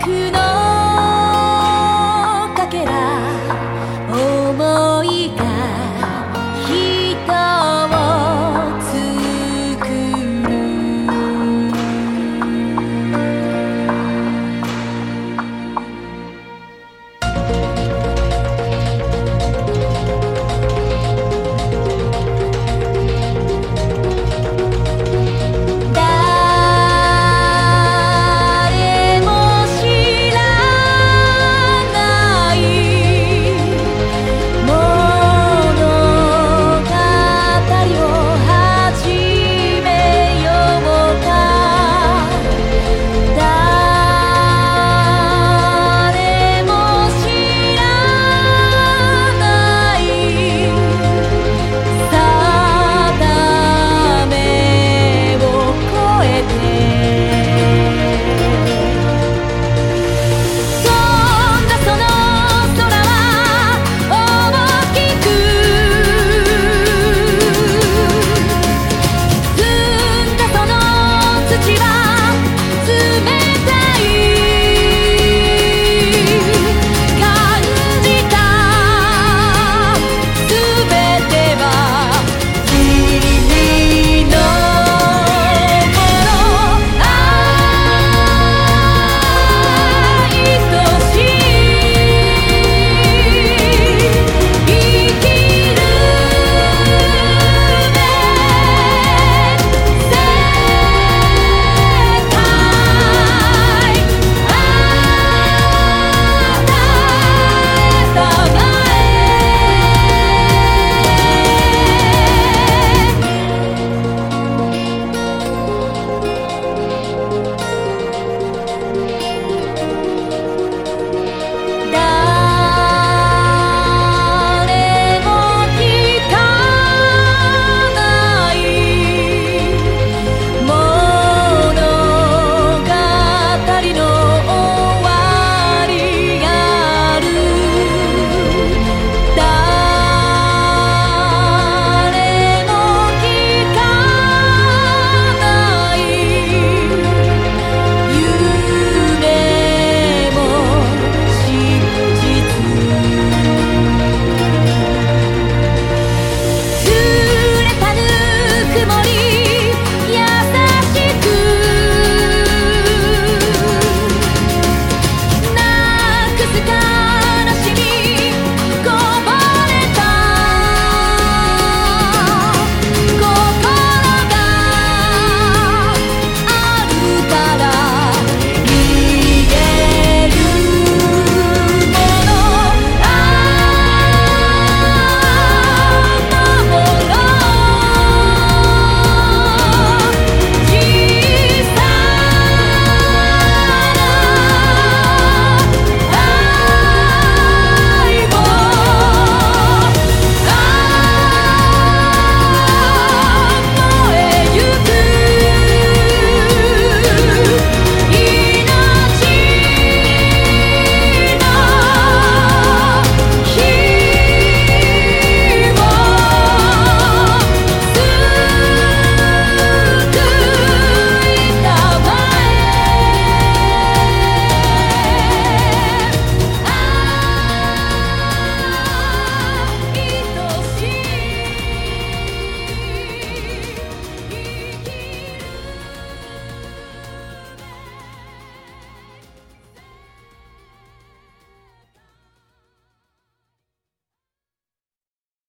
くの